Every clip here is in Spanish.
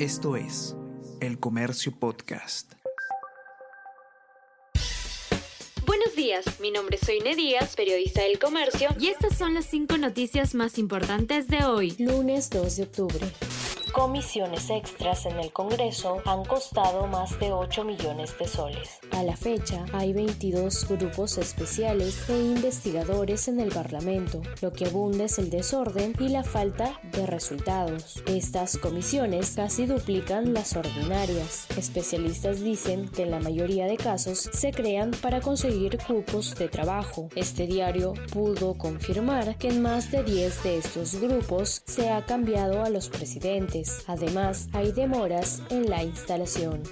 Esto es El Comercio Podcast. Buenos días, mi nombre es Soine Díaz, periodista del Comercio, y estas son las cinco noticias más importantes de hoy, lunes 2 de octubre. Comisiones extras en el Congreso han costado más de 8 millones de soles. A la fecha, hay 22 grupos especiales e investigadores en el Parlamento. Lo que abunda es el desorden y la falta de resultados. Estas comisiones casi duplican las ordinarias. Especialistas dicen que en la mayoría de casos se crean para conseguir cupos de trabajo. Este diario pudo confirmar que en más de 10 de estos grupos se ha cambiado a los presidentes Además, hay demoras en la instalación.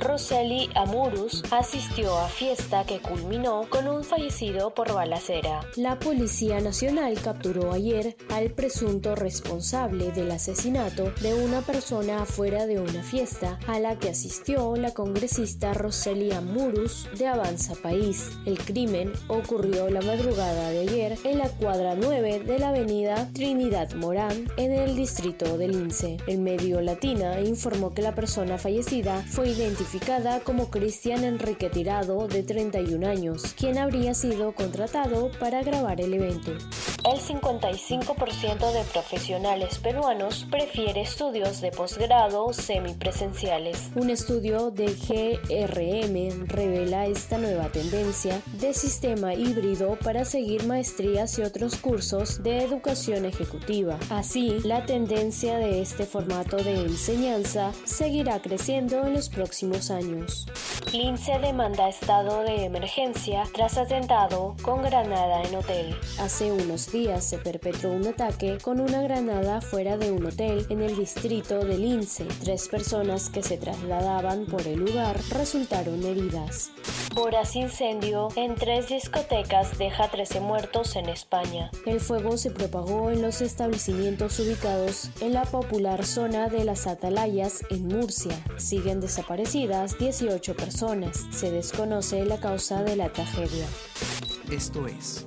Roseli Amurus asistió a fiesta que culminó con un fallecido por balacera. La Policía Nacional capturó ayer al presunto responsable del asesinato de una persona afuera de una fiesta a la que asistió la congresista Roseli Amurus de Avanza País. El crimen ocurrió la madrugada de ayer en la cuadra 9 de la avenida Trinidad Morán en el distrito del Lince. El medio Latina informó que la persona fallecida fue identificada como Cristian Enrique Tirado, de 31 años, quien habría sido contratado para grabar el evento. El 55% de profesionales peruanos prefiere estudios de posgrado semipresenciales. Un estudio de GRM revela esta nueva tendencia de sistema híbrido para seguir maestrías y otros cursos de educación ejecutiva. Así, la tendencia de este formato de enseñanza seguirá creciendo en los próximos años. Lince demanda estado de emergencia tras atentado con granada en hotel. Hace unos días se perpetró un ataque con una granada fuera de un hotel en el distrito de Lince. Tres personas que se trasladaban por el lugar resultaron heridas. Voraz incendio en tres discotecas deja 13 muertos en España. El fuego se propagó en los establecimientos ubicados en la popular zona de las Atalayas en Murcia. Siguen desaparecidas 18 personas. Se desconoce la causa de la tragedia. Esto es